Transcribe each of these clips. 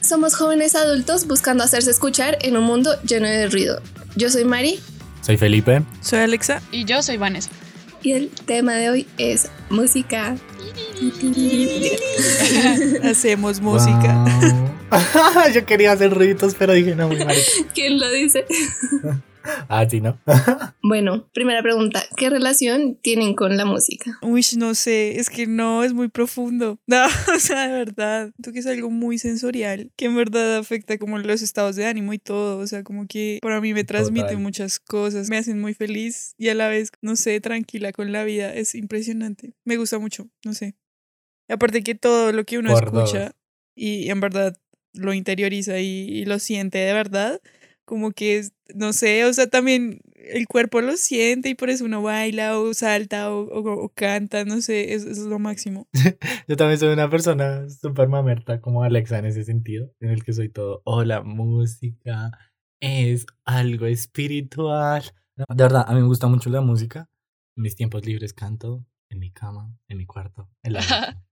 Somos jóvenes adultos buscando hacerse escuchar en un mundo lleno de ruido. Yo soy Mari. Soy Felipe. Soy Alexa. Y yo soy Vanessa. Y el tema de hoy es música. Hacemos música. yo quería hacer ruiditos, pero dije no, muy mal. ¿Quién lo dice? Ah, sí, ¿no? bueno, primera pregunta. ¿Qué relación tienen con la música? Uy, no sé, es que no, es muy profundo. No, o sea, de verdad, tú que es algo muy sensorial, que en verdad afecta como los estados de ánimo y todo, o sea, como que para mí me transmite muchas cosas, me hacen muy feliz y a la vez, no sé, tranquila con la vida, es impresionante. Me gusta mucho, no sé. aparte que todo lo que uno escucha y en verdad lo interioriza y lo siente de verdad, como que, no sé, o sea, también el cuerpo lo siente y por eso uno baila o salta o, canta, no sé, eso, es lo máximo. Yo también soy una persona súper mamerta como Alexa en ese sentido, en el que soy todo, oh, la música es algo espiritual. de verdad, a mí me gusta mucho la música. En mis tiempos libres canto en mi cama, en mi cuarto, en la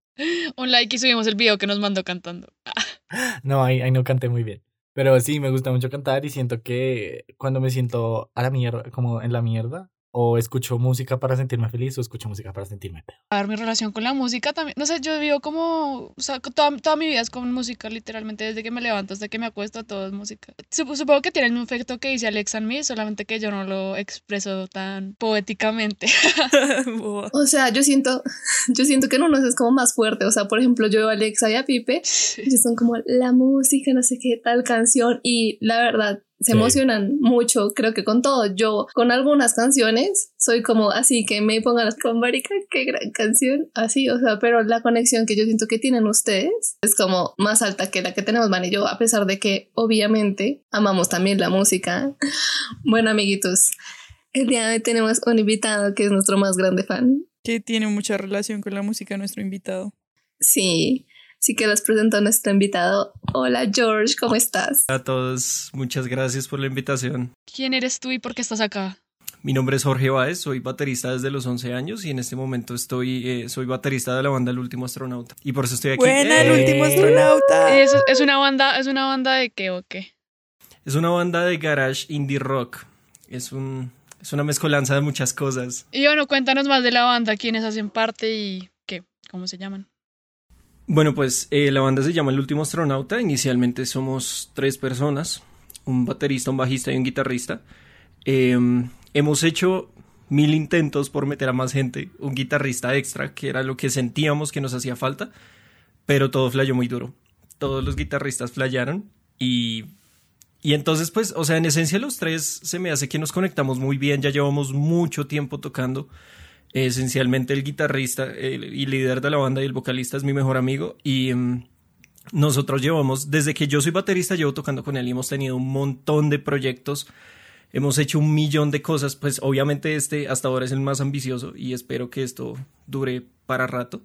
Un like y subimos el video que nos mandó cantando. no, ahí, ahí no canté muy bien. Pero sí, me gusta mucho cantar y siento que cuando me siento a la mierda, como en la mierda, o escucho música para sentirme feliz o escucho música para sentirme peor. A ver, mi relación con la música también, no sé, yo vivo como, o sea, toda, toda, mi vida es con música, literalmente, desde que me levanto hasta que me acuesto, todo es música. Supongo que tiene el mismo efecto que dice Alexa en mí, solamente que yo no lo expreso tan poéticamente. o sea, yo siento, yo siento que en unos es como más fuerte, o sea, por ejemplo, yo, Alexa y a Pipe, ellos son como la música, no sé qué tal canción, y la verdad, se emocionan mucho, creo que con todo. Yo con algunas canciones soy como así que me pongan las con marica, qué gran canción, así, o sea, pero la conexión que yo siento que tienen ustedes es como más alta que la que tenemos Van y yo, a pesar de que obviamente amamos también la música. Bueno, amiguitos, el día de hoy tenemos un invitado que es nuestro más grande fan. Que tiene mucha relación con la música nuestro invitado. Sí, Así que les presento a nuestro invitado. Hola George, ¿cómo estás? Hola a todos, muchas gracias por la invitación. ¿Quién eres tú y por qué estás acá? Mi nombre es Jorge Báez, soy baterista desde los 11 años y en este momento estoy, eh, soy baterista de la banda El Último Astronauta. Y por eso estoy aquí. ¡Buena, El Último Astronauta! ¿Es, ¿Es, una banda, ¿Es una banda de qué o qué? Es una banda de garage indie rock. Es, un, es una mezcolanza de muchas cosas. Y bueno, cuéntanos más de la banda, quiénes hacen parte y qué, cómo se llaman. Bueno, pues eh, la banda se llama El Último Astronauta. Inicialmente somos tres personas, un baterista, un bajista y un guitarrista. Em, hemos hecho mil intentos por meter a más gente, un guitarrista extra, que era lo que sentíamos que nos hacía falta, pero todo flayó muy duro. Todos los guitarristas flayaron y, y entonces pues, o sea, en esencia los tres se me hace que nos conectamos muy bien, ya llevamos mucho tiempo tocando esencialmente el guitarrista y líder de la banda y el vocalista es mi mejor amigo y mm, nosotros llevamos, desde que yo soy baterista, llevo tocando con él y hemos tenido un montón de proyectos, hemos hecho un millón de cosas, pues obviamente este hasta ahora es el más ambicioso y espero que esto dure para rato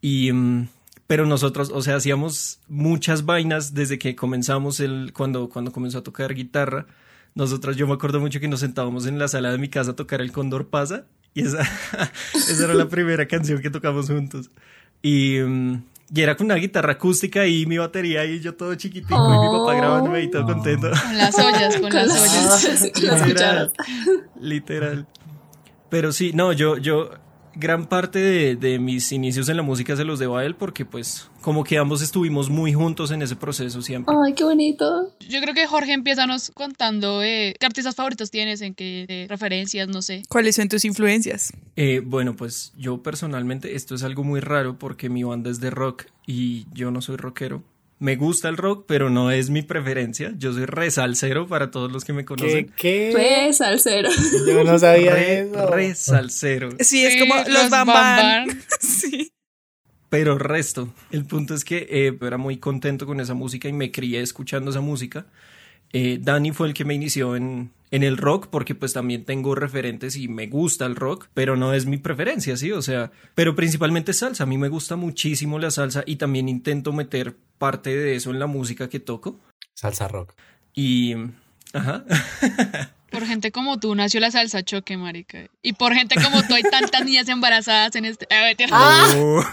y... Mm, pero nosotros, o sea, hacíamos muchas vainas desde que comenzamos el, cuando, cuando comenzó a tocar guitarra. Nosotros, yo me acuerdo mucho que nos sentábamos en la sala de mi casa a tocar el Condor Pasa y esa, esa era la primera canción que tocamos juntos. Y, mm, y, era con una guitarra acústica y mi batería y yo todo chiquitico y mi papá grabándome y todo contento. Con las ollas, con, las ollas. literal, literal. Pero sí, no, yo, yo gran parte de, de, mis inicios en la música se los debo a él porque pues como que ambos estuvimos muy juntos en ese proceso siempre. Ay, qué bonito. Yo creo que Jorge empieza nos contando eh, qué artistas favoritos tienes, en qué referencias, no sé. ¿Cuáles son tus influencias? Eh, bueno, pues yo personalmente esto es algo muy raro porque mi banda es de rock y yo no soy rockero me gusta el rock, pero no es mi preferencia. Yo soy resalcero para todos los que me conocen. ¿Qué? ¿Qué? Resalcero. Yo no sabía Re, eso. Resalcero. Sí, es como los, bambán. sí. Pero resto, el punto es que eh, era muy contento con esa música y me crié escuchando esa música. Eh, Dani fue el que me inició en, en el rock, porque pues también tengo referentes y me gusta el rock, pero no es mi preferencia, ¿sí? O sea, pero principalmente salsa. A mí me gusta muchísimo la salsa y también intento meter parte de eso en la música que toco. Salsa rock. Y... Ajá. Por gente como tú nació la salsa choque, marica. Y por gente como tú hay tantas niñas embarazadas en este... Ah.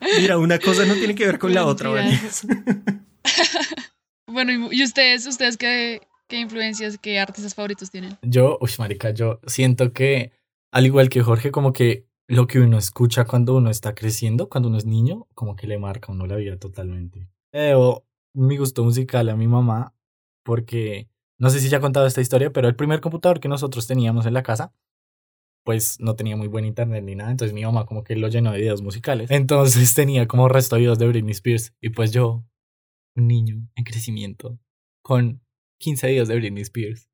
Mira, una cosa no tiene que ver con la otra, ¿vale? bueno, ¿y ustedes, ustedes qué, qué influencias, qué artistas favoritos tienen? Yo, uy, marica, yo siento que, al igual que Jorge, como que lo que uno escucha cuando uno está creciendo, cuando uno es niño, como que le marca a uno la vida totalmente. Pero mi gusto musical a mi mamá, porque no sé si ya he contado esta historia, pero el primer computador que nosotros teníamos en la casa, pues no tenía muy buen internet ni nada, entonces mi mamá como que lo llenó de videos musicales. Entonces tenía como resto de videos de Britney Spears y pues yo, un niño en crecimiento, con 15 videos de Britney Spears.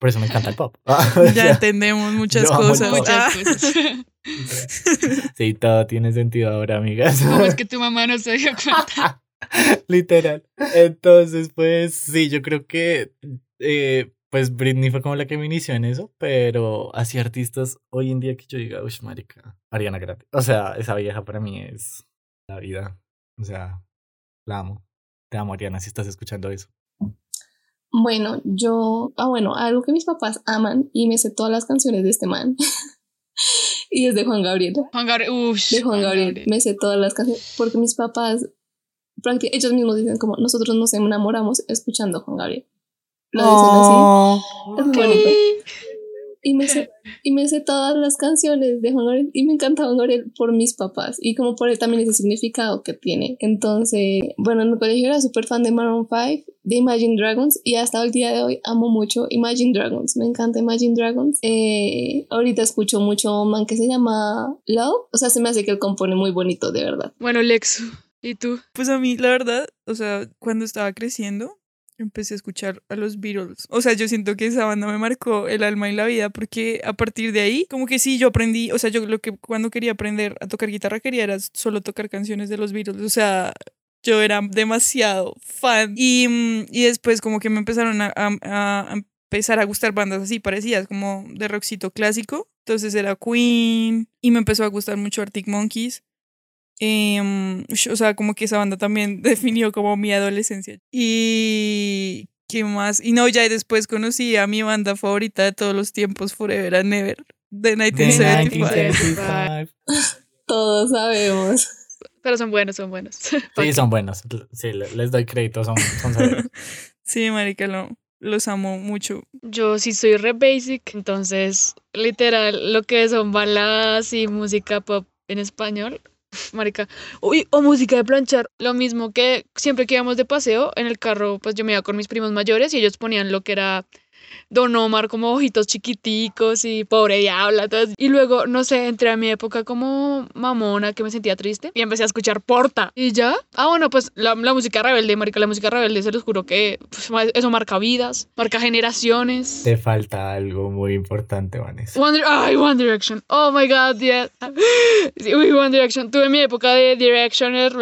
Por eso me encanta el pop. ya entendemos muchas cosas. Muchas cosas. sí, todo tiene sentido ahora, amigas. ¿Cómo es que tu mamá no se dio cuenta? Literal. Entonces, pues sí, yo creo que eh, pues Britney fue como la que me inició en eso, pero así artistas hoy en día que yo diga, uy, marica, Ariana Grande. O sea, esa vieja para mí es la vida. O sea, la amo. Te amo, Ariana, si estás escuchando eso. Bueno, yo, ah, bueno, algo que mis papás aman y me sé todas las canciones de este man. y es de Juan Gabriel. Juan Gabriel, uff. De Juan Gabriel. Me sé todas las canciones porque mis papás, ellos mismos dicen como nosotros nos enamoramos escuchando a Juan Gabriel. Lo dicen así. Es Y me, sé, y me sé todas las canciones de Juan Gabriel y me encanta Juan Gabriel por mis papás y como por él también ese significado que tiene. Entonces, bueno, en mi colegio era súper fan de Maroon 5, de Imagine Dragons y hasta el día de hoy amo mucho Imagine Dragons. Me encanta Imagine Dragons. Eh, ahorita escucho mucho un man que se llama Love. O sea, se me hace que él compone muy bonito, de verdad. Bueno, Lexu. ¿Y tú? Pues a mí, la verdad, o sea, cuando estaba creciendo, empecé a escuchar a los Beatles. O sea, yo siento que esa banda me marcó el alma y la vida porque a partir de ahí, como que sí, yo aprendí, o sea, yo lo que cuando quería aprender a tocar guitarra quería era solo tocar canciones de los Beatles. O sea, yo era demasiado fan. Y, mm, y después como que me empezaron a, a, empezar a gustar bandas así parecidas, como de rockcito clásico. Entonces era Queen y me empezó a gustar mucho Arctic Monkeys. Eh, o sea, como que esa banda también definió como mi adolescencia. Y qué más. Y no, ya después conocí a mi banda favorita de todos los tiempos, Forever and Never, de 1975. Todos sabemos. Pero son buenos, son buenos. Sí, son buenos. Sí, les doy crédito, son, son Sí, marica, lo, los amo mucho. Yo sí soy re basic, entonces, literal, lo que son baladas y música pop en español, marica. Uy, o música de planchar. Lo mismo que siempre que íbamos de paseo en el carro, pues yo me iba con mis primos mayores y ellos ponían lo que era Don Omar como ojitos chiquiticos y pobre diabla. Todo. Y luego, no sé, entré a mi época como mamona que me sentía triste y empecé a escuchar Porta. Y ya. Ah, bueno, pues la, la música rebelde, marica, la música rebelde, se los juro que pues, eso marca vidas, marca generaciones. Te falta algo muy importante, Vanessa. One, ay, One Direction. Oh my god, yeah. uy, One Direction. Tuve mi época de Directioners.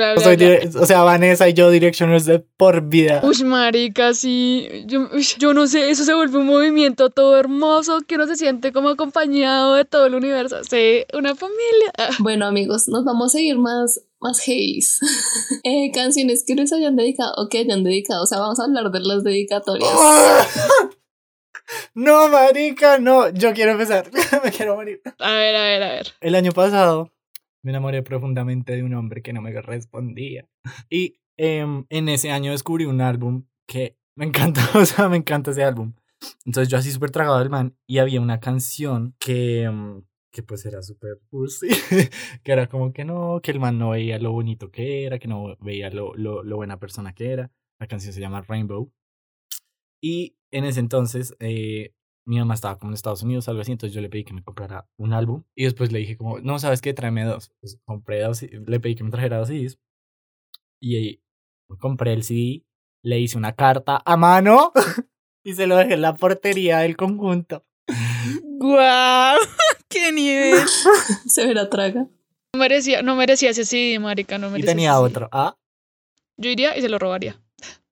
o sea, Vanessa y yo Directioners de por vida. Uy, marica, sí. Yo, yo no sé, eso se vuelve un movimiento todo hermoso que uno se siente como acompañado de todo el universo. Sí, una familia. Bueno, amigos, nos vamos a seguir más más haze. eh, canciones que les hayan dedicado o que hayan dedicado. O sea, vamos a hablar de las dedicatorias. no, marica, no. Yo quiero empezar. me quiero morir. A ver, a ver, a ver. El año pasado me enamoré profundamente de un hombre que no me respondía. Y em, en ese año descubrí un álbum que me encanta. O sea, me encanta ese álbum. Entonces yo así súper tragado del man y había una canción que, mm, que pues era súper cursi, que era como que no, que el man no veía lo bonito que era, que no veía lo, lo, lo buena persona que era. La canción se llama Rainbow. Y en ese entonces eh, mi mamá estaba como en Estados Unidos, algo así, entonces yo le pedí que me comprara un álbum y después le dije como, no, ¿sabes qué? Tráeme dos. Pues compré dos, le pedí que me trajera dos CDs y compré el CD, le hice una carta a mano y se lo dejé en la portería del conjunto. ¡Guau! ¡Qué nivel! se verá traga. No merecía, no merecía ese sí, marica, no merecía. Y tenía otro, ¿ah? Yo iría y se lo robaría.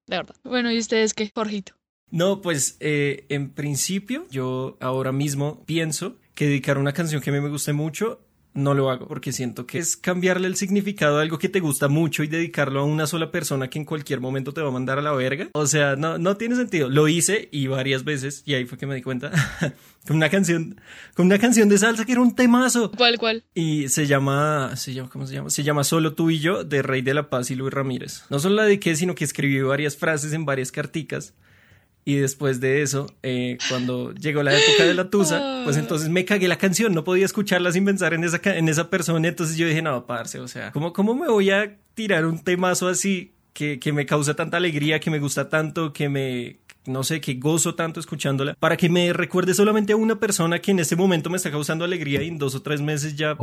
De verdad. Bueno, ¿y ustedes qué, Jorgito? No, pues eh, en principio yo ahora mismo pienso que dedicar una canción que a mí me guste mucho no lo hago porque siento que es cambiarle el significado a algo que te gusta mucho y dedicarlo a una sola persona que en cualquier momento te va a mandar a la verga. O sea, no, no tiene sentido. Lo hice y varias veces y ahí fue que me di cuenta con una canción, con una canción de salsa que era un temazo. ¿Cuál, cuál? Y se llama, se llama, ¿cómo se llama? Se llama Solo tú y yo de Rey de la Paz y Luis Ramírez. No solo la dediqué, sino que escribí varias frases en varias carticas y después de eso, eh, cuando llegó la época de la tusa, pues entonces me cagué la canción, no podía escucharla sin pensar en esa, en esa persona. Entonces yo dije, no, parce, o sea, ¿cómo, cómo me voy a tirar un temazo así que, que me causa tanta alegría, que me gusta tanto, que me, no sé, que gozo tanto escuchándola, para que me recuerde solamente a una persona que en este momento me está causando alegría y en dos o tres meses ya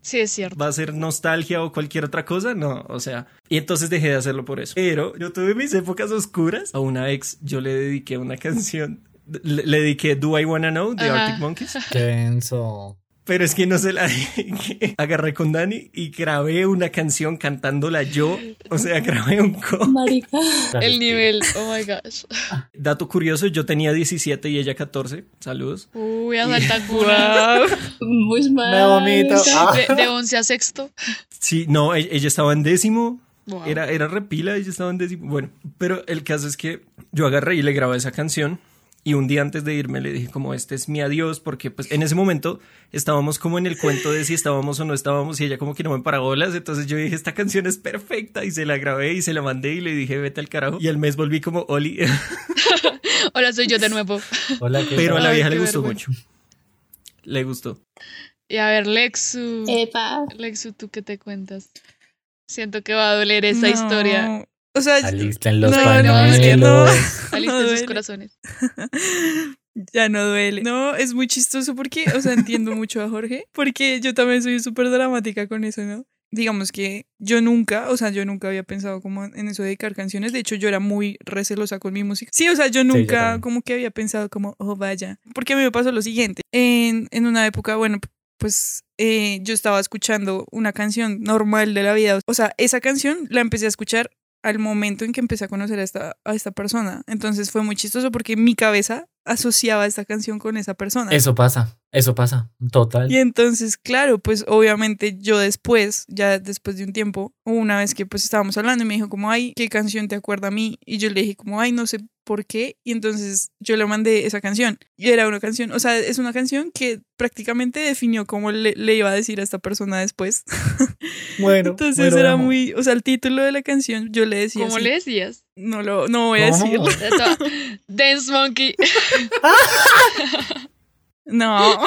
sí es cierto. va a ser nostalgia o cualquier otra cosa, no, o sea, y entonces dejé de hacerlo por eso. Pero yo tuve mis épocas oscuras, a una ex yo le dediqué una canción, le, dediqué Do I Wanna Know de Arctic Monkeys. Tenso. Pero es que no se la agarré con Dani y grabé una canción cantándola yo. O sea, grabé un co. Marica. El nivel, oh my gosh. Dato curioso, yo tenía 17 y ella 14. Saludos. Uy, a salta wow. Muy mal. Me vomito. Ah. De, de 11 a sexto. Sí, no, e-, ella estaba en décimo. Wow. Era, era repila, ella estaba en décimo. Bueno, pero el caso es que yo agarré y le grabé esa canción. Y un día antes de irme le dije como este es mi adiós porque pues en ese momento estábamos como en el cuento de si estábamos o no estábamos y ella como que no me paraba bolas. Entonces yo dije esta canción es perfecta y se la grabé y se la mandé y le dije vete al carajo. Y al mes volví como Oli. Hola, soy yo de nuevo. Hola, ¿qué Pero a la vieja Ay, le gustó vergüenza. mucho. Le gustó. Y a ver, Lexu. Epa. Lexu, ¿tú qué te cuentas? Siento que va a doler esa No. historia. O sea, Alisten los No, no, pañuelos. es que no. Sus corazones. Ya no duele. No, es muy chistoso porque, o sea, entiendo mucho a Jorge, porque yo también soy súper dramática con eso, ¿no? Digamos que yo nunca, o sea, yo nunca había pensado como en eso de dedicar canciones. De hecho, yo era muy recelosa con mi música. Sí, o sea, yo nunca también. como que había pensado como, oh, vaya. Porque a mí me pasó lo siguiente. En, en una época, bueno, pues eh, yo estaba escuchando una canción normal de la vida. O sea, esa canción la empecé a escuchar al momento en que empecé a conocer a esta, a esta persona. Entonces fue muy chistoso porque mi cabeza asociaba esta canción con esa persona. Eso pasa, eso pasa, total. Y entonces, claro, pues obviamente yo después, ya después de un tiempo, una vez que pues estábamos hablando y me dijo como, ay, ¿qué canción te acuerda a mí? Y yo le dije como, ay, no sé por qué. Y entonces yo le mandé esa canción. Y era una canción, o sea, es una canción que prácticamente definió cómo le, le iba a decir a esta persona después. Bueno, Entonces bueno, era vamos. muy, o sea, el título de la canción yo le decía... ¿Cómo así. le decías? No lo, no voy a decirlo. Dance Monkey. No.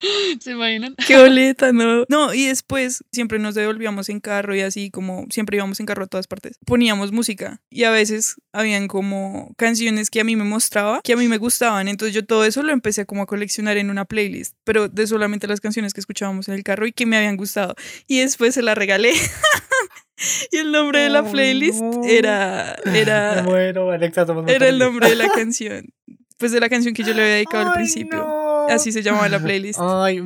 ¿Se imaginan? Qué boleta, no. No, y después siempre nos devolvíamos en carro y así como siempre íbamos en carro a todas partes. Poníamos música y a veces habían como canciones que a mí me mostraba, que a mí me gustaban. Entonces yo todo eso lo empecé como a coleccionar en una playlist, pero de solamente las canciones que escuchábamos en el carro y que me habían gustado. Y después se la regalé. y el nombre de la Ay, playlist no. era era Alexa, era el nombre de la canción. Pues de la canción que yo le había dedicado al principio. no. Así se llamaba la playlist. Ay,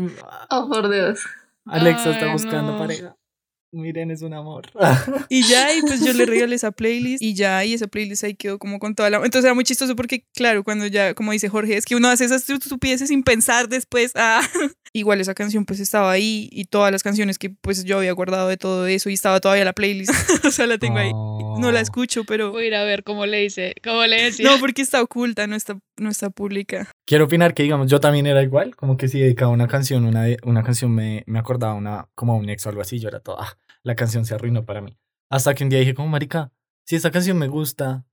Oh, por Dios. Alexa está buscando no. pareja. Miren, es un amor. Y ya, y pues yo le regalé esa playlist y ya, y esa playlist ahí quedó como con toda la... Entonces era muy chistoso porque, claro, cuando ya, como dice Jorge, es que uno hace esas estupideces sin pensar después. Ah. Igual esa canción pues estaba ahí y todas las canciones que pues yo había guardado de todo eso y estaba todavía la playlist. o sea, la tengo ahí. No la escucho, pero... Voy a ir a ver cómo le dice, cómo le decía. No, porque está oculta, no está, no está pública. Quiero opinar que, digamos, yo también era igual, como que si dedicaba una canción, una, una canción me, me acordaba una, como a un ex o algo así, yo era toda, "Ah, la canción se arruinó para mí. Hasta que un día dije, como, marica, si esta canción me gusta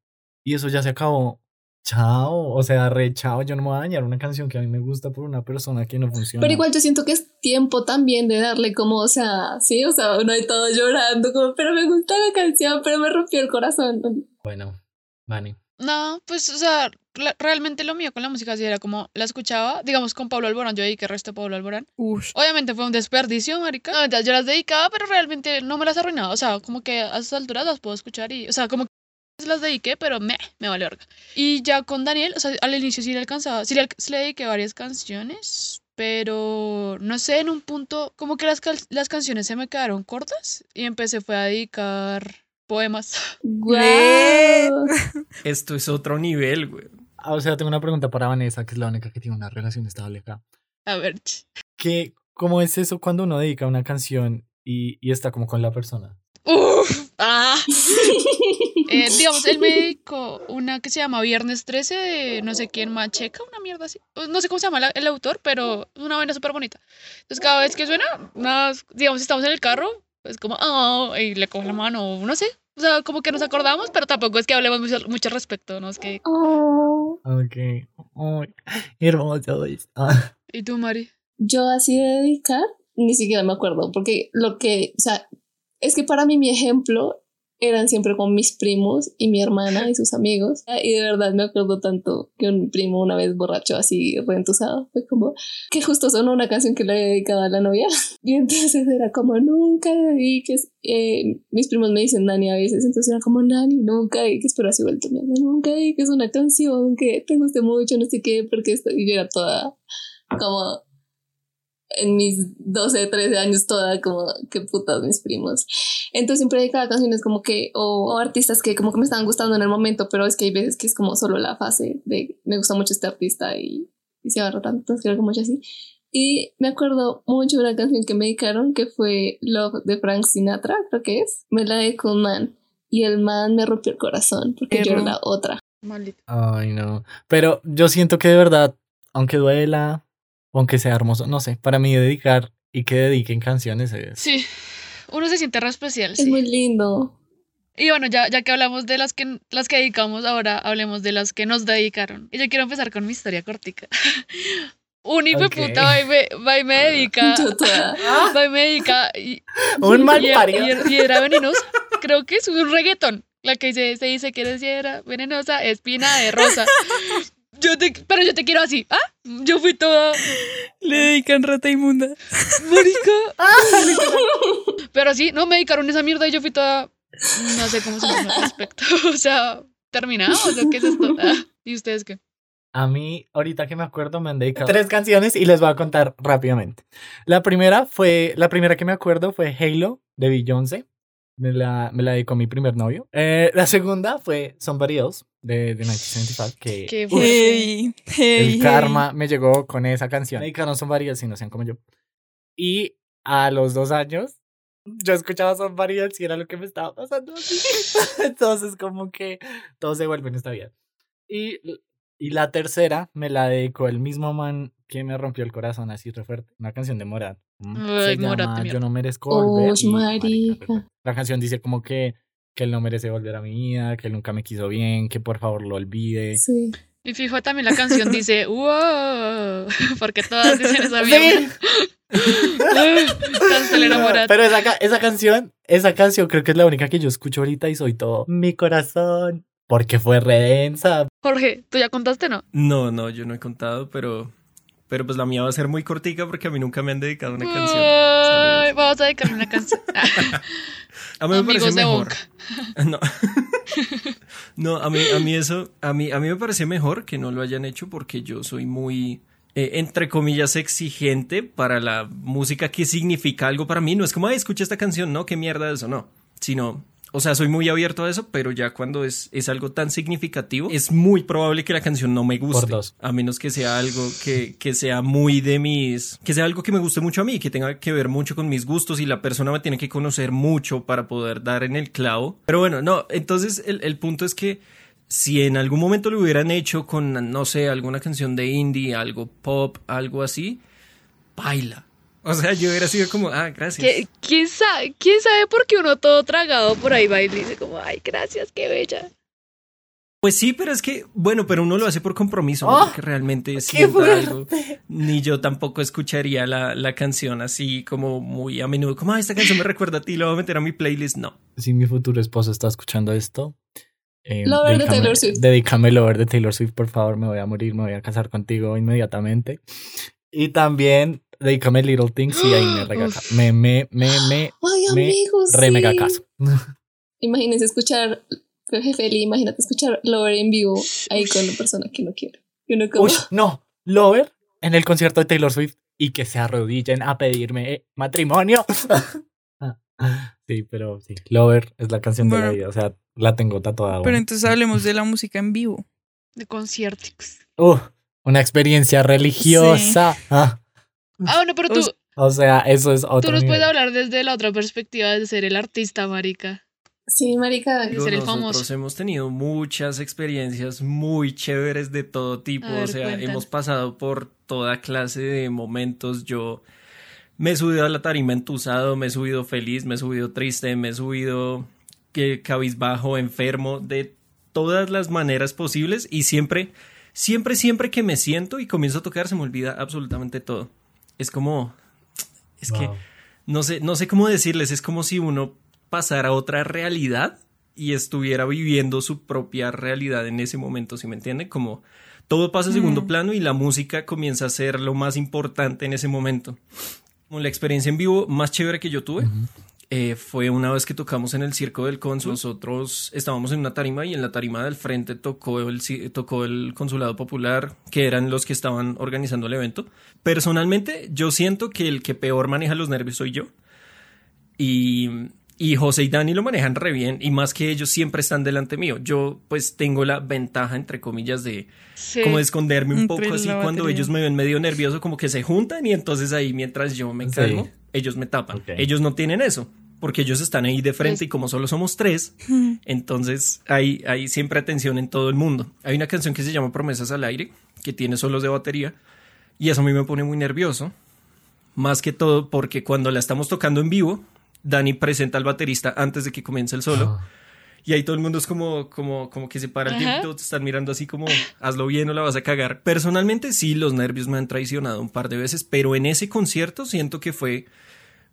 y eso ya se acabó, chao, o sea, re chao, yo no me voy a dañar una canción que a mí me gusta por una persona que no funciona. Pero igual yo siento que es tiempo también de darle como, o sea, sí, o sea, uno de todo llorando, como, pero me gusta la canción, pero me rompió el corazón. Bueno, Vani. No, pues, o sea, realmente lo mío con la música sí era como la escuchaba, digamos, con Pablo Alborán, yo dediqué el resto a Pablo Alborán. Ush. Obviamente fue un desperdicio, marica. No, yo las dedicaba, pero realmente no me las arruinaba. O sea, como que a esas alturas las puedo escuchar y, o sea, como que las dediqué, pero me, me vale verga. Y ya con Daniel, o sea, al inicio sí le alcanzaba, sí le, sí le dediqué varias canciones, pero no sé, en un punto, como que las, las canciones se me quedaron cortas y empecé fue a dedicar poemas. ¡Guau! Esto es otro nivel, güey. Ah, O sea, tengo una pregunta para Vanessa, que es la única que tiene una relación estable acá. A ver, ¿Qué, ¿cómo es eso cuando uno dedica una canción y, y está como con la persona? Uf, ah. Eh, digamos, él me dedicó una que se llama Viernes 13 de no sé quién, Macheca, una mierda así. No sé cómo se llama el autor, pero es una vaina súper bonita. Entonces, cada vez que suena, digamos, estamos en el carro, es como, oh, y le cojo la mano, no sé. O sea, como que nos acordamos, pero tampoco es que hablemos mucho, mucho al respecto, ¿no? Es que. Oh. Ok. Oh, hermoso. ¿Y tú, Mari? Yo así de dedicar, ni siquiera me acuerdo, porque lo que, o sea, es que para mí mi ejemplo eran siempre con mis primos y mi hermana y sus amigos. Y de verdad me acuerdo tanto que un primo una vez borracho así reentusado fue como que justo sonó una canción que le había dedicado a la novia. Y entonces era como nunca dediques. Eh, mis primos me dicen Nani a veces, entonces era como Nani, nunca que espero así vuelto mierda, nunca es una canción que te guste mucho, no sé qué, porque esto, y yo era toda como en mis 12, 13 años toda como que putas mis primos. Entonces siempre dedicaba canciones como que, o, artistas que como que me estaban gustando en el momento, pero es que hay veces que es como solo la fase de me gusta mucho este artista y, y se agarra tanto, entonces creo que mucho así. Y me acuerdo mucho de una canción que me dedicaron que fue Love de Frank Sinatra, creo que es. Me la dedicó un man y el man me rompió el corazón porque yo era la otra. Maldito. Ay, no. Pero yo siento que de verdad, aunque duela, aunque sea hermoso, no sé, para mí dedicar y que dediquen canciones es... Sí, uno se siente re especial. Es muy lindo. Y bueno, ya, ya que hablamos de las que, las que dedicamos, ahora hablemos de las que nos dedicaron. Y yo quiero empezar con mi historia cortica. Un hijo de puta va y, me, va y me dedica. va y me dedica. Y, un mal parido. Y, era venenosa. Creo que es un reggaetón. La que se, se dice que era venenosa, espina de rosa. Yo te, pero yo te quiero así. ¿Ah? Yo fui toda. Le dedican rata inmunda. Marica. pero sí, no me dedicaron esa mierda y yo fui toda. No sé cómo se llama al respecto. O sea, ¿terminamos o qué es esto? Ah, ¿Y ustedes qué? A mí, ahorita que me acuerdo, me han dedicado tres canciones y les voy a contar rápidamente. La primera fue, la primera que me acuerdo fue Halo de Beyoncé. Me la, me la dedicó mi primer novio. Eh, la segunda fue Somebody Else de, de 1975. Que Qué hey, el karma me llegó con esa canción. Me dedicaron Somebody Else y no sean como yo. Y a los dos años, yo escuchaba Somebody Else y era lo que me estaba pasando. Entonces, como que todo se vuelve en esta vida. Y, y la tercera me la dedicó el mismo man que me rompió el corazón así re fuerte. Una canción de Morat. Ay, Morat Yo no merezco volver. marica. La canción dice como que, que él no merece volver a mi vida, que él nunca me quiso bien, que por favor lo olvide. Sí. Y fijo también la canción dice, wow, porque todas dicen esa mierda. Pero esa, esa canción, esa canción creo que es la única que yo escucho ahorita y soy todo mi corazón. Porque fue redensa. Jorge, ¿tú ya contaste, no? No, no, yo no he contado, pero pero pues la mía va a ser muy cortica porque a mí nunca me han dedicado una canción. vamos a dedicarle una canción. A mí me parece mejor. No. no, a mí, a mí eso, a mí, a mí me parece mejor que no lo hayan hecho porque yo soy muy, eh, entre comillas, exigente para la música que significa algo para mí. No es como, ay, escucha esta canción, no, qué mierda eso, no. Sino, o sea, soy muy abierto a eso, pero ya cuando es, es algo tan significativo, es muy probable que la canción no me guste. A menos que sea algo que, que sea muy de mis. que sea algo que me guste mucho a mí, que tenga que ver mucho con mis gustos y la persona me tiene que conocer mucho para poder dar en el clavo. Pero bueno, no, entonces el, el punto es que si en algún momento lo hubieran hecho con, no sé, alguna canción de indie, algo pop, algo así, baila o sea, yo hubiera sido como, ah, gracias. ¿Quién sabe, ¿Quién sabe por qué uno todo tragado por ahí va y dice como, ay, gracias, qué bella? Pues sí, pero es que, bueno, pero uno lo hace por compromiso, ¿no? ¡Oh! porque realmente sienta algo. Ni yo tampoco escucharía la, la, canción así como muy a menudo, como, ah, esta canción me recuerda a ti, lo voy a meter a mi playlist. No. Si mi futuro esposo está escuchando esto, eh, Lover de Taylor Swift. Dedícame Lover de Taylor Swift, por favor, me voy a morir, me voy a casar contigo inmediatamente. Y también dedícame Little Things y ahí me rega me, me, me, me, Ay, amigos, re mega caso. Imagínense escuchar, Feli, imagínate escuchar Lover en vivo ahí con una persona que no quiere. Uy, no, Lover en el concierto de Taylor Swift y que se arrodillen a pedirme eh, matrimonio. sí, pero sí, Lover es la canción de la vida, o sea, la tengo tatuada. Pero entonces hablemos de la música en vivo. De conciertos. Uh, una experiencia religiosa. Ah. Ah, bueno, pero tú. O sea, eso es otro Tú nos puedes hablar desde la otra perspectiva de ser el artista, marica. Sí, marica. De ser el Nosotros famoso. hemos tenido muchas experiencias muy chéveres de todo tipo. Ver, o sea, cuéntanos. hemos pasado por toda clase de momentos. Yo me he subido a la tarima entusado, me he subido feliz, me he subido triste, me he subido que cabizbajo, enfermo, de todas las maneras posibles y siempre, siempre, siempre que me siento y comienzo a tocar se me olvida absolutamente todo. Es como, es que no sé, no sé cómo decirles, es como si uno pasara a otra realidad y estuviera viviendo su propia realidad en ese momento, ¿sí me entiende? Como todo pasa a segundo plano y la música comienza a ser lo más importante en ese momento. Como la experiencia en vivo más chévere que yo tuve eh, fue una vez que tocamos en el Circo del Cónsul. Nosotros estábamos en una tarima y en la tarima del frente tocó el, tocó el Consulado Popular, que eran los que estaban organizando el evento. Personalmente, yo siento que el que peor maneja los nervios soy yo. Y, y José y Dani lo manejan re bien, y más que ellos siempre están delante mío. Yo, pues, tengo la ventaja, entre comillas, de Sí. como de esconderme un poco así cuando ellos me ven medio nervioso, como que se juntan y entonces ahí mientras yo me Sí. calmo, ellos me tapan. Ellos no tienen eso, porque ellos están ahí de frente y como solo somos tres, entonces hay, hay siempre atención en todo el mundo. Hay una canción que se llama Promesas al aire, que tiene solos de batería, y eso a mí me pone muy nervioso, más que todo porque cuando la estamos tocando en vivo, Dani presenta al baterista antes de que comience el solo. Ah. Y ahí todo el mundo es como, como, como que se para el tiempo, te están mirando así como, hazlo bien o la vas a cagar. Personalmente sí, los nervios me han traicionado un par de veces, pero en ese concierto siento que fue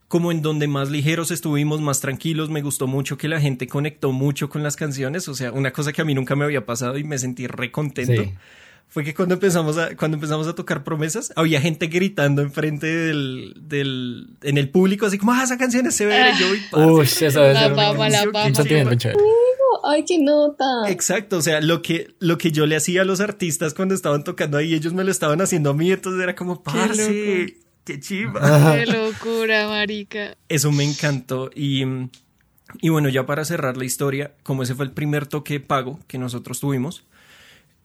como en donde más ligeros estuvimos, más tranquilos, me gustó mucho que la gente conectó mucho con las canciones, o sea, una cosa que a mí nunca me había pasado y me sentí re contento. Sí. Fue que cuando empezamos a, cuando empezamos a tocar promesas, había gente gritando enfrente del, del, en el público, así como, ah, esa canción es severa, y yo, "Uy, parce, Uy, eso debe La ser papa, un, la papa. Ay, qué nota. Exacto, o sea, lo que, lo que yo le hacía a los artistas cuando estaban tocando ahí, ellos me lo estaban haciendo a mí, entonces era como, parce. Qué chiva. Qué locura, marica. Eso me encantó y, y bueno, ya para cerrar la historia, como ese fue el primer toque pago que nosotros tuvimos,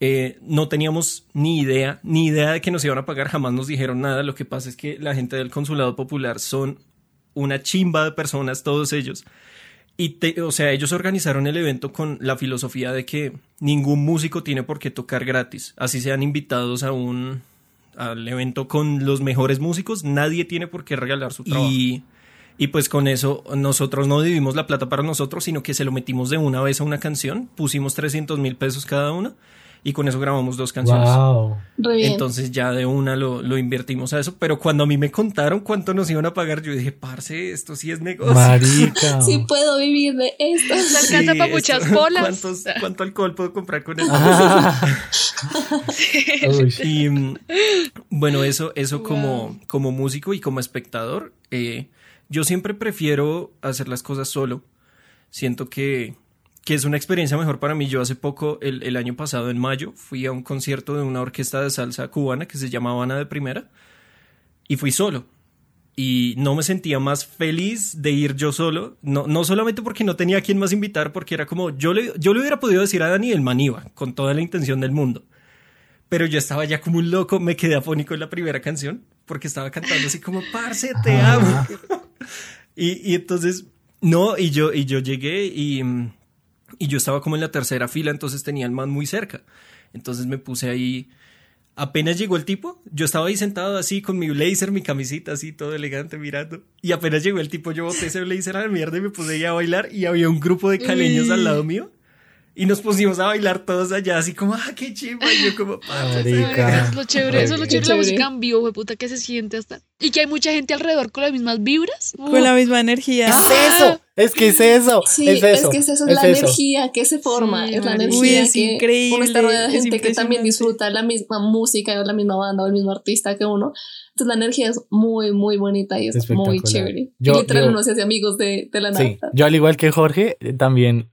eh, no teníamos ni idea, ni idea de que nos iban a pagar, jamás nos dijeron nada, lo que pasa es que la gente del Consulado Popular son una chimba de personas, todos ellos. Y te- o sea, ellos organizaron el evento con la filosofía de que ningún músico tiene por qué tocar gratis. Así sean invitados a un al evento con los mejores músicos, nadie tiene por qué regalar su trabajo. Y, y pues con eso nosotros no dividimos la plata para nosotros, sino que se lo metimos de una vez a una canción, pusimos 300 mil pesos cada uno y con eso grabamos dos canciones. Wow. Entonces ya de una lo, lo invertimos a eso, pero cuando a mí me contaron cuánto nos iban a pagar, yo dije, parce, esto sí es negocio. Marica. Sí puedo vivir de esto. Se alcanza Sí, para muchas esto- bolas. ¿cuántos- ¿Cuánto alcohol puedo comprar con esto? Ah. Y mm, bueno, eso, eso como, como músico y como espectador, eh, yo siempre prefiero hacer las cosas solo. Siento que, que es una experiencia mejor para mí. Yo hace poco, el, el año pasado, en mayo, fui a un concierto de una orquesta de salsa cubana que se llama Habana de Primera y fui solo. Y no me sentía más feliz de ir yo solo, no, no solamente porque no tenía a quien más invitar, porque era como, yo le, yo le hubiera podido decir a Dani el man iba, con toda la intención del mundo pero yo estaba ya como un loco, me quedé afónico en la primera canción porque estaba cantando así como, parce, te amo. y, y entonces, no, y yo, y yo llegué y, mm, y yo estaba como en la tercera fila, entonces tenía el man muy cerca. Entonces me puse ahí, apenas llegó el tipo, yo estaba ahí sentado así con mi blazer, mi camisita así, todo elegante mirando. Y apenas llegó el tipo, yo boté ese blazer a la mierda y me puse ahí a bailar y había un grupo de caleños al lado mío. Y nos pusimos a bailar todos allá, así como, ah, qué chimba. Y yo como, Marica. Lo chévere, eso es lo chévere la música en vivo, puta, que se siente hasta. Y que hay mucha gente alrededor con las mismas vibras. Con la misma energía. Es eso, es que es eso, Sí, es eso. que es eso, es, la energía que se forma, Sí, es la energía Uy, es que increíble, uno está rodeado de es gente que también disfruta la misma música, o la misma banda, o el mismo artista que uno. Entonces la energía es muy, muy bonita y es muy chévere. Yo- y literal yo- uno se hace amigos de, de la nada. Sí, yo al igual que Jorge, también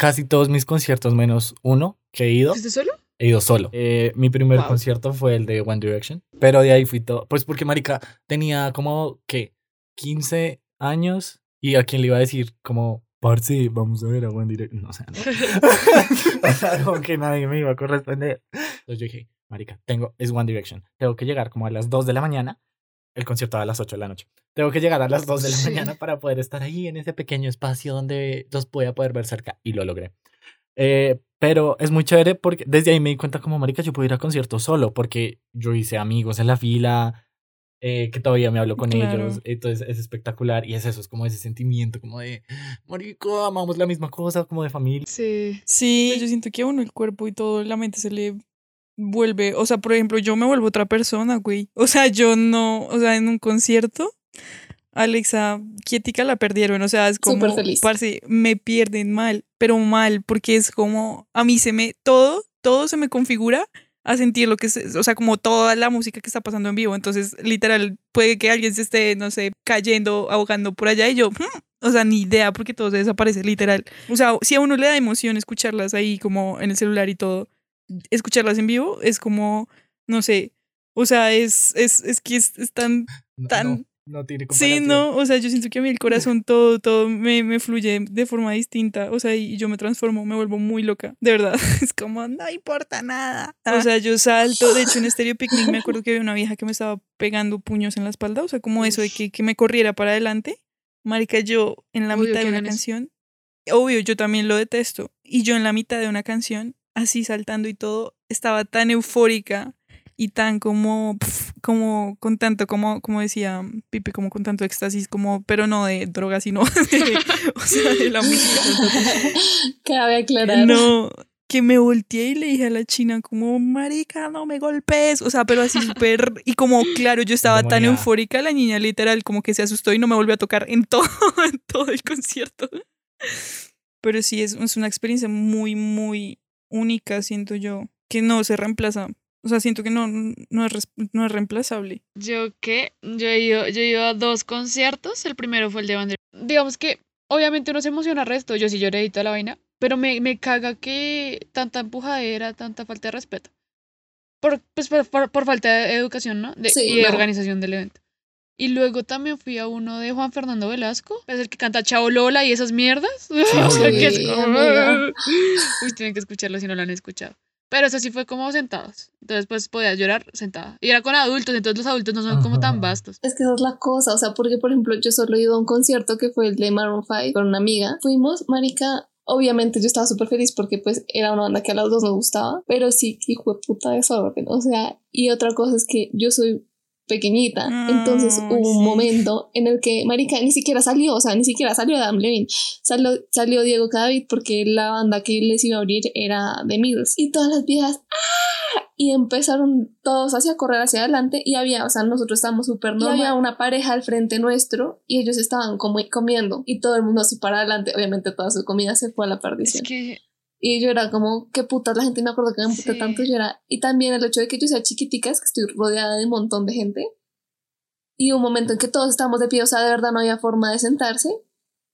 casi todos mis conciertos menos uno que he ido, ¿Estás solo? he ido solo. Eh, mi primer Wow. concierto fue el de One Direction, pero de ahí fui todo, pues porque marica tenía como que 15 años y a quien le iba a decir como Parce, vamos a ver a One Direction. No, o sea, no. o sea, como que nadie me iba a corresponder. Entonces yo dije, marica, tengo, es One Direction. Tengo que llegar como a las 2 de la mañana el concierto a las 8 de la noche. Tengo que llegar a las 2 de la mañana para poder estar ahí en ese pequeño espacio donde los voy a poder ver cerca y lo logré. Eh, pero es muy chévere porque desde ahí me di cuenta como marica yo puedo ir a conciertos solo porque yo hice amigos en la fila, eh, que todavía me hablo con ellos, entonces es espectacular y es eso, es como ese sentimiento como de, marico, amamos la misma cosa, como de familia. Sí. Sí, yo siento que a uno el cuerpo y todo, la mente se le vuelve, o sea, por ejemplo, yo me vuelvo otra persona, güey. O sea, yo no, o sea, en un concierto, Alexa, quietica la perdieron, o sea, es como, feliz. parce, me pierden mal, pero mal, porque es como, a mí se me, todo, todo se me configura a sentir lo que es, o sea, como toda la música que está pasando en vivo. Entonces, literal, puede que alguien se esté, no sé, cayendo, ahogando por allá y yo, hmm", o sea, ni idea porque todo se desaparece, literal. O sea, si a uno le da emoción escucharlas ahí como en el celular y todo, escucharlas en vivo es como, no sé, o sea, es, es, es que es, tan, tan... No, tiene Sí, no, o sea, yo siento que a mí el corazón todo, todo me, me fluye de forma distinta, o sea, y yo me transformo, me vuelvo muy loca, de verdad, es como, no importa nada. O sea, yo salto, de hecho en Stereo Picnic me acuerdo que había una vieja que me estaba pegando puños en la espalda, o sea, como eso de que, que me corriera para adelante. Marica, yo en la mitad de una canción, obvio, yo también lo detesto, y yo en la mitad de una canción así saltando y todo, estaba tan eufórica y tan como, como con tanto, como, como decía Pipe, como con tanto éxtasis, como, pero no de droga, sino de, o sea, de la música. Cabe aclarar. No, que me volteé y le dije a la china como, marica, no me golpes, o sea, pero así súper, y como, claro, yo estaba tan eufórica, la niña literal como que se asustó y no me volvió a tocar en todo, en todo el concierto. Pero sí, es, es una experiencia muy, muy, única, siento yo, que no se reemplaza. O sea, siento que no, no, es, no es reemplazable. Yo que, yo he, ido, yo he ido a dos conciertos, el primero fue el de Bandera. Digamos que obviamente uno se emociona resto, yo sí lloré y toda la vaina, pero me, me caga que tanta empujadera, tanta falta de respeto. Por, pues por, por, falta de educación, ¿no? De, y de organización del evento. Y luego también fui a uno de Juan Fernando Velasco, es el que canta Chao Lola y esas mierdas. o sea, que es como... Uy, tienen que escucharlo si no lo han escuchado. Pero eso sí fue como sentados. Entonces, pues podías llorar sentada. Y era con adultos, entonces los adultos no son como tan vastos. Es que esa es la cosa, o sea, porque por ejemplo, yo solo he ido a un concierto que fue el de Maroon 5 con una amiga. Fuimos, marica, obviamente yo estaba súper feliz porque pues era una banda que a las dos nos gustaba, pero sí, hijo de puta desorden. O sea, y otra cosa es que yo soy pequeñita. Entonces hubo un momento en el que Marica ni siquiera salió, o sea, ni siquiera salió Adam Levine. Salió, salió Diego Cadavid porque la banda que les iba a abrir era The Mills. Y todas las viejas, ¡ah! Y empezaron todos hacia correr hacia adelante y había, o sea, nosotros estábamos súper normal. Y había una pareja al frente nuestro y ellos estaban como comiendo y todo el mundo así para adelante. Obviamente toda su comida se fue a la perdición. Es que y yo era como, qué putas, la gente me acuerdo que me puta tanto. Yo era, y también el hecho de que yo sea chiquitica, es que estoy rodeada de un montón de gente. Y un momento en que todos estábamos de pie, o sea, de verdad no había forma de sentarse.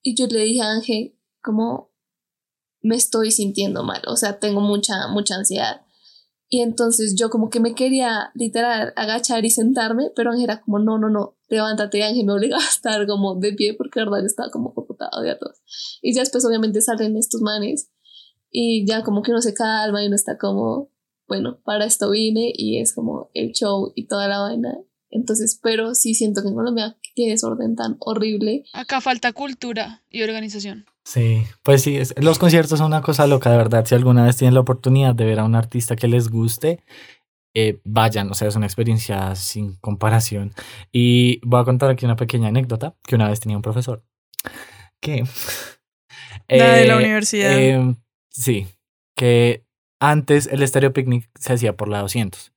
Y yo le dije a Ángel, como, me estoy sintiendo mal, o sea, tengo mucha, mucha ansiedad. Y entonces yo como que me quería literal agachar y sentarme, pero Ángel era como, no, no, no, levántate Ángel, me obligaba a estar como de pie porque de verdad estaba como computado de a todos. Y ya después obviamente salen estos manes y ya como que uno se calma y uno está como, bueno, para esto vine y es como el show y toda la vaina. Entonces, pero sí siento que en Colombia qué desorden tan horrible. Acá falta cultura y organización. Sí, pues sí, los conciertos son una cosa loca, de verdad. Si alguna vez tienen la oportunidad de ver a un artista que les guste, eh, vayan, o sea, es una experiencia sin comparación. Y voy a contar aquí una pequeña anécdota que una vez tenía un profesor que... la de la eh, universidad. Em, Sí, que antes el Estéreo Picnic se hacía por la 200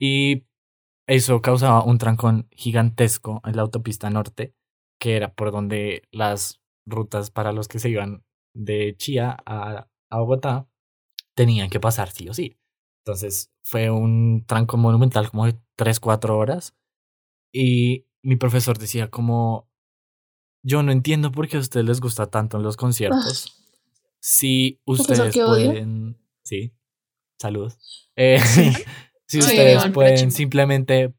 y eso causaba un trancón gigantesco en la autopista norte, que era por donde las rutas para los que se iban de Chía a, a Bogotá tenían que pasar sí o sí. Entonces fue un trancón monumental como de 3, 4 horas y mi profesor decía como, yo no entiendo por qué a ustedes les gusta tanto en los conciertos. Si ustedes pueden. Sí, saludos. Eh, si ustedes pueden simplemente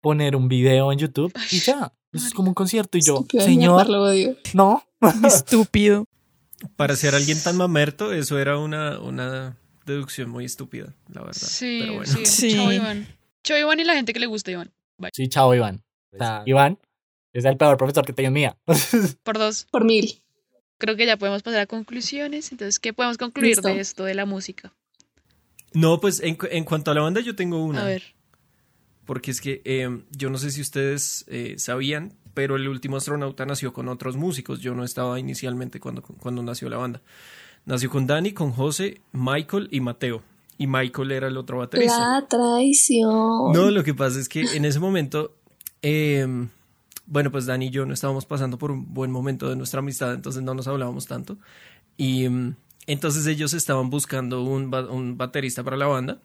poner un video en YouTube y ya. Eso es como un concierto. Y yo, señor. No. Estúpido. Para ser alguien tan mamerto, eso era una, una deducción muy estúpida, la verdad. Sí, Pero bueno. sí. Chao, Iván. Chao, Iván y la gente que le gusta, Iván. Sí, chao, Iván. Iván es el peor profesor que tengo en mía. Por dos. Por mil. Creo que ya podemos pasar a conclusiones. Entonces, ¿qué podemos concluir de esto de la música? No, pues en, cuanto a la banda yo tengo una. A ver. Porque es que em, yo no sé si ustedes eh, sabían, pero el último astronauta nació con otros músicos. Yo no estaba inicialmente cuando, cuando nació la banda. Nació con Dani, con José, Michael y Mateo. Y Michael era el otro baterista. La traición. No, lo que pasa es que en ese momento, em, bueno, pues Dani y yo no estábamos pasando por un buen momento de nuestra amistad, entonces no nos hablábamos tanto. Y em, entonces ellos estaban buscando un, un baterista para la banda.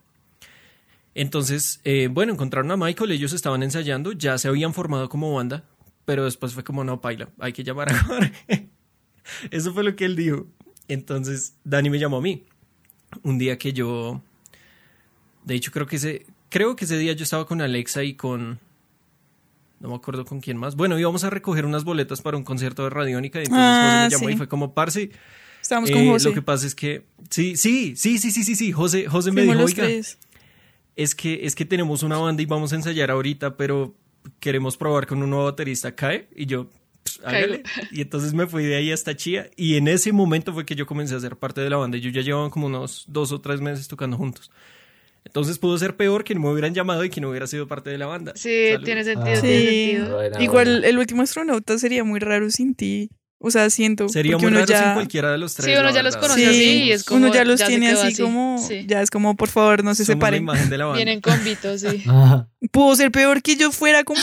Entonces, eh, bueno, encontraron a Michael, ellos estaban ensayando, ya se habían formado como banda, pero después fue como, no, paila, hay que llamar a Jorge. Eso fue lo que él dijo. Entonces Dani me llamó a mí. Un día que yo. De hecho, creo que ese. Creo que ese día yo estaba con Alexa y con. No me acuerdo con quién más. Bueno, íbamos a recoger unas boletas para un concierto de Radiónica. Y entonces José me ah, llamó y fue como, Parsi. Estábamos con eh, José. Lo que pasa es que. Sí, sí, sí, sí, sí, sí, sí. José, José me dijo, oiga. Es que, es que tenemos una banda y vamos a ensayar ahorita, pero queremos probar con un nuevo baterista. ¿Cae? Y yo, y entonces me fui de ahí hasta Chía y en ese momento fue que yo comencé a ser parte de la banda. y Yo ya llevaba como unos dos o tres meses tocando juntos. Entonces pudo ser peor que no me hubieran llamado y que no hubiera sido parte de la banda. Sí, tiene sentido, tiene Igual el último astronauta sería muy raro sin ti. O sea, siento. Sería muy raro sin cualquiera de los tres. Sí, uno ya los conoce así y es como. Uno ya los tiene así, como. Ya es como, por favor, no se separen. Vienen convitos, sí. Pudo ser peor que yo fuera como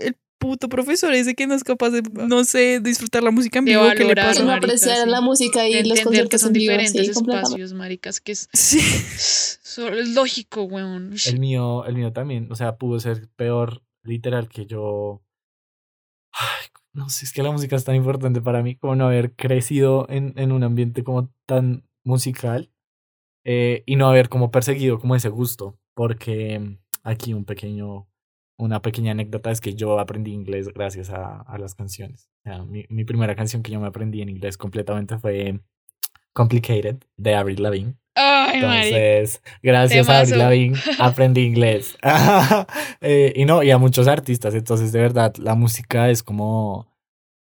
el puto profesor ese que no es capaz de, no sé, disfrutar la música en vivo. que le pasa? No apreciar la música y los conciertos que son diferentes espacios, maricas, que es, sí. es lógico, weón. El mío, el mío también, o sea, pudo ser peor, literal, que yo... no sé, es que la música es tan importante para mí, como no haber crecido en, en un ambiente como tan musical eh, y no haber como perseguido como ese gusto, porque aquí un pequeño una pequeña anécdota es que yo aprendí inglés gracias a, a las canciones. mi, mi, primera canción que yo me aprendí en inglés completamente fue Complicated de Avril Lavigne. Entonces, gracias a Avril Lavigne aprendí inglés. Eh, y no, y a muchos artistas. Entonces, de verdad, la música es como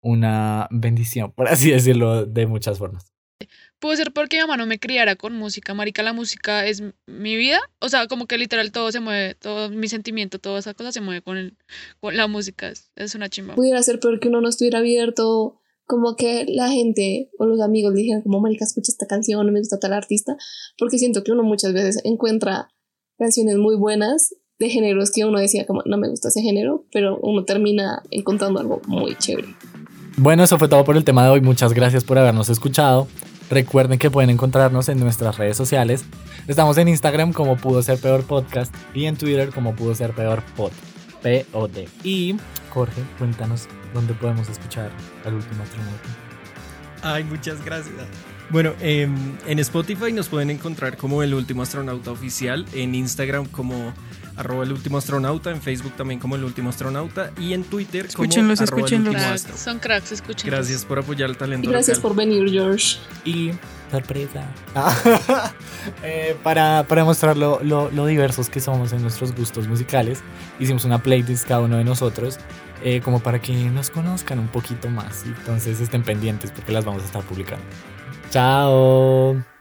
una bendición, por así decirlo, de muchas formas. Puede ser porque mi mamá no me criara con música, marica, la música es mi vida, o sea, como que literal todo se mueve, todo mi sentimiento, toda esa cosa se mueve con, el, con la música, es, una chimba. Pudiera ser porque uno no estuviera abierto, como que la gente o los amigos le dijeran como, marica, escucha esta canción, no me gusta tal artista, porque siento que uno muchas veces encuentra canciones muy buenas de géneros que uno decía como, no me gusta ese género, pero uno termina encontrando algo muy chévere. Bueno, eso fue todo por el tema de hoy. Muchas gracias por habernos escuchado. Recuerden que pueden encontrarnos en nuestras redes sociales. Estamos en Instagram como Pudo Ser Peor Podcast y en Twitter como Pudo Ser Peor Pod. P-O-D. Y Jorge, cuéntanos dónde podemos escuchar al último astronauta. Ay, muchas gracias. Bueno, em, en Spotify nos pueden encontrar como el último astronauta oficial, en Instagram como arroba el último astronauta, en Facebook también como el último astronauta y en Twitter como escúchenlos, escúchenlos. Son cracks, escúchenlos. Gracias por apoyar el talento. Y gracias por venir, George. Y sorpresa. Eh, para, para mostrar lo, lo, lo, diversos que somos en nuestros gustos musicales, hicimos una playlist cada uno de nosotros. Eh, como para que nos conozcan un poquito más. Entonces estén pendientes porque las vamos a estar publicando. Chao.